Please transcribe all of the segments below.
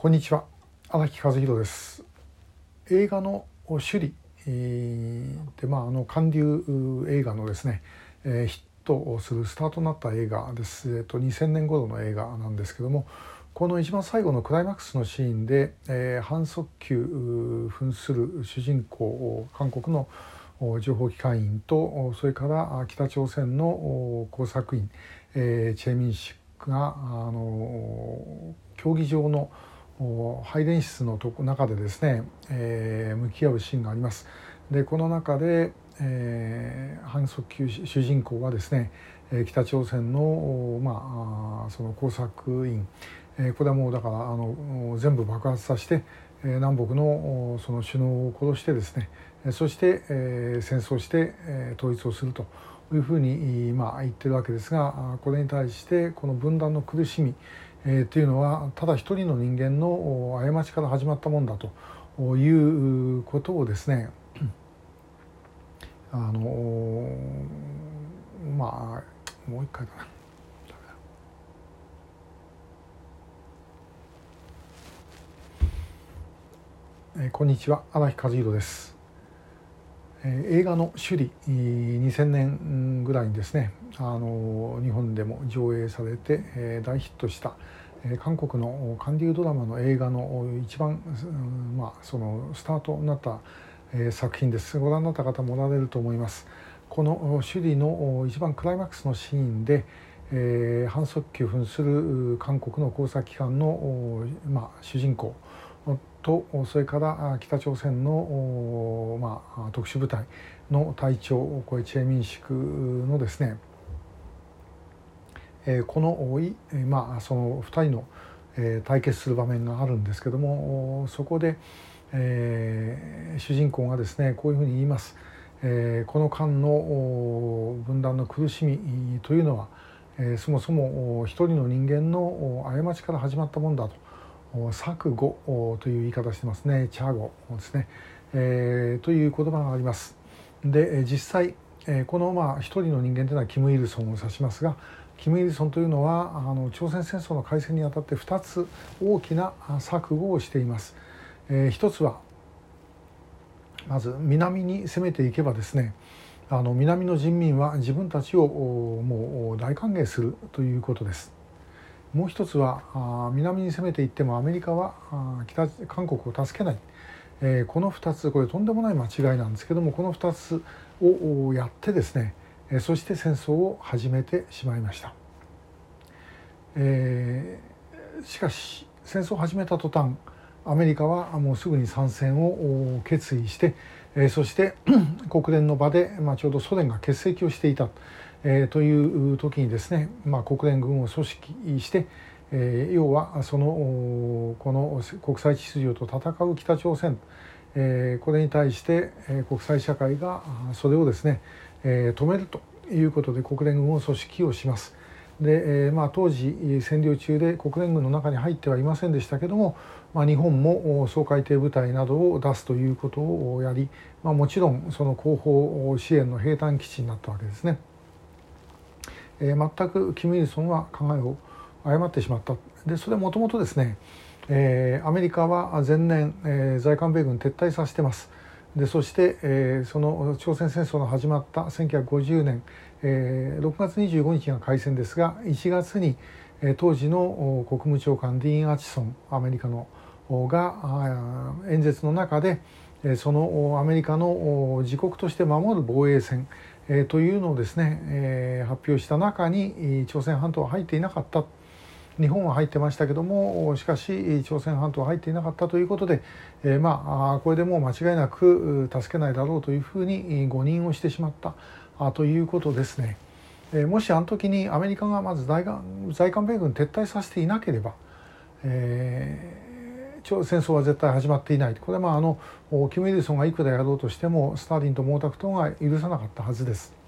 こんにちは。荒木和弘です。映画の首里でまああの韓流映画のですね、えー、ヒットをするスタートになった映画です、えっと、2000年頃の映画なんですけどもこの一番最後のクライマックスのシーンで、えー、反則球扮する主人公韓国の情報機関員とそれから北朝鮮の工作員、えー、チェ・ミンシクがあの競技場の配電室の中でですね、えー、向き合うシーンがあります。でこの中で、えー、反則級主人公はですね北朝鮮の,、まあ、その工作員、これはもうだからあの全部爆発させて南北のその首脳を殺してですねそして、戦争して、統一をするというふうに、まあ、言ってるわけですがこれに対してこの分断の苦しみえー、というのはただ一人の人間の過ちから始まったもんだということをですね あのまあもう一回だな。えー、こんにちは。荒木和弘です、映画の「首里」2000年ぐらいにですね。あの日本でも上映されて、大ヒットした、韓国の韓流ドラマの映画の一番、まあ、そのスタートになった、作品です。ご覧になった方もおられると思います。この首里の一番クライマックスのシーンで、えー、反則球扮する韓国の工作機関の、まあ、主人公とそれから北朝鮮の、まあ、特殊部隊の隊長これチェ・ミンシクのですねこの、まあ、その2人の、対決する場面があるんですけどもそこで、えー、主人公がですねこういうふうに言います。えー、この間の分断の苦しみというのは、えー、そもそも一人の人間の過ちから始まったもんだと錯誤という言い方してますねチャゴですね、えー、という言葉があります。で実際このまあ一人の人間というのはキム・イルソンを指しますがキム・イルソンというのはあの朝鮮戦争の開戦にあたって2つ大きな錯誤をしています。えー、一つはまず南に攻めていけばですねあの南の人民は自分たちをもう大歓迎するということです。もう一つは南に攻めていってもアメリカは北韓国を助けない、えー、この2つこれとんでもない間違いなんですけどもこの2つをやってですねそして戦争を始めてしまいました、えー、しかし戦争を始めた途端アメリカはもうすぐに参戦を決意して、え、そして 国連の場で、まあ、ちょうどソ連が欠席をしていた、え、という時にですね、まあ、国連軍を組織して、え、要はそのこの国際秩序と戦う北朝鮮、え、これに対して、え、国際社会がそれをですねえ、止めるということで国連軍を組織をします。で、えーまあ、当時占領中で国連軍の中に入ってはいませんでしたけども、まあ、日本も掃海艇部隊などを出すということをやり、まあ、もちろんその後方支援の兵隊基地になったわけですね。えー、全くキム・イルソンは考えを誤ってしまったでそれもともとですね、えー、アメリカは前年、えー、在韓米軍撤退させてます。でそして、えー、その朝鮮戦争の始まった1950年、えー、6月25日が開戦ですが1月に、えー、当時の国務長官ディーン・アチソンアメリカのが演説の中でそのアメリカの自国として守る防衛線というのをですね発表した中に朝鮮半島は入っていなかった。日本は入ってましたけどもしかし朝鮮半島は入っていなかったということで、えー、まあこれでもう間違いなく助けないだろうというふうに誤認をしてしまったということですね。えー、もしあの時にアメリカがまず在韓米軍撤退させていなければ、えー、戦争は絶対始まっていないこれはまああのキム・イルソンがいくらやろうとしてもスターリンと毛沢東が許さなかったはずです。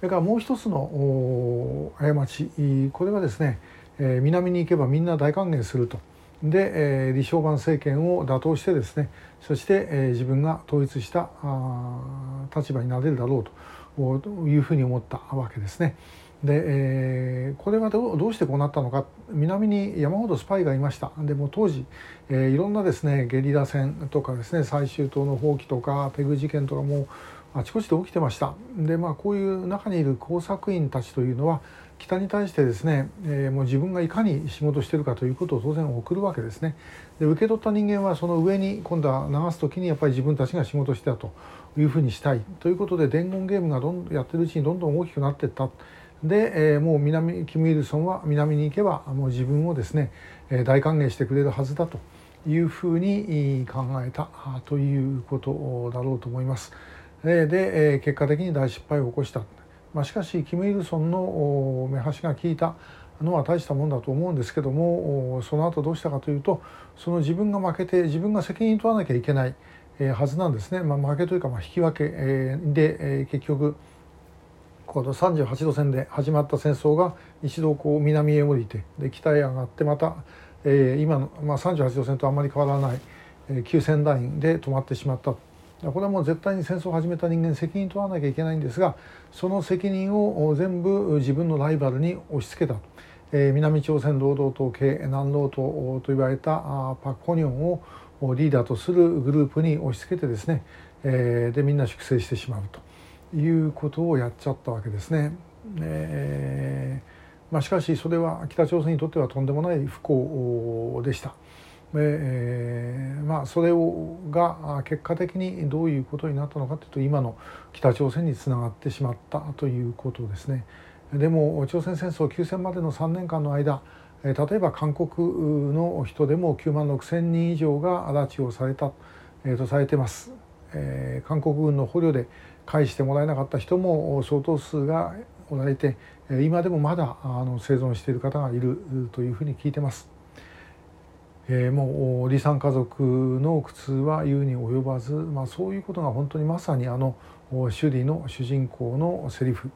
それからもう一つの過ちこれはですね、えー、南に行けばみんな大歓迎すると。で、えー、李承晩政権を打倒してですねそして、えー、自分が統一した立場になれるだろうというふうに思ったわけですね。で、えー、これはどうしてこうなったのか。南に山ほどスパイがいました。でも当時、えー、いろんなですねゲリラ戦とかですね最終島の放棄とかペグ事件とかもあちこちで起きてました。でまあこういう中にいる工作員たちというのは北に対してですね、えー、もう自分がいかに仕事してるかということを当然送るわけですね。で受け取った人間はその上に今度は流す時にやっぱり自分たちが仕事してたというふうにしたい。ということで伝言ゲームがどんやってるうちにどんどん大きくなっていった。で、えー、もう南キム・イルソンは南に行けばもう自分をですね大歓迎してくれるはずだというふうに考えたということだろうと思います。で結果的に大失敗を起こした、まあ、しかしキム・イルソンの目端が効いた。のは大したもんだと思うんですけどもその後どうしたかというとその自分が負けて自分が責任取らなきゃいけないはずなんですね、まあ、負けというかまあ引き分けで結局この38度線で始まった戦争が一度こう南へ降りてで北へ上がってまた、えー、今の、まあ、38度線とあんまり変わらない、えー、急線ラインで止まってしまった。これはもう絶対に戦争を始めた人間責任取らなきゃいけないんですがその責任を全部自分のライバルに押し付けた、えー、南朝鮮労働党系南労党と言われたパク・コニョンをリーダーとするグループに押し付けてですね、えー、でみんな粛清してしまうということをやっちゃったわけですね。えーまあ、しかしそれは北朝鮮にとってはとんでもない不幸でした。えー、まあそれをが結果的にどういうことになったのかというと今の北朝鮮につながってしまったということですね。でも朝鮮戦争休戦までの3年間の間例えば韓国の人でも9万6千人以上が拉致をされた、えー、とされてます、えー、韓国軍の捕虜で返してもらえなかった人も相当数がおられて今でもまだあの生存している方がいるというふうに聞いてます。えー、もう李さん家族の苦痛は言うに及ばず、まあ、そういうことが本当にまさにあの首里の主人公のセリフ、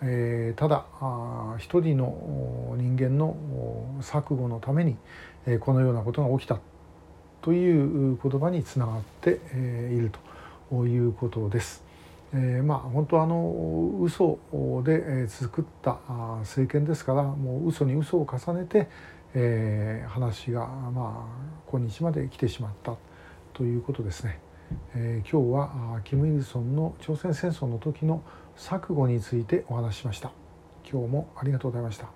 えー、ただあ一人の人間の錯誤のためにえこのようなことが起きたという言葉につながっているということです。えー、まあ本当あの嘘で作った政権ですからもう嘘に嘘を重ねて、えー、話がまあ今日まで来てしまったということですね。えー、今日はキム・イルソンの朝鮮戦争の時の錯誤についてお話ししました。今日もありがとうございました。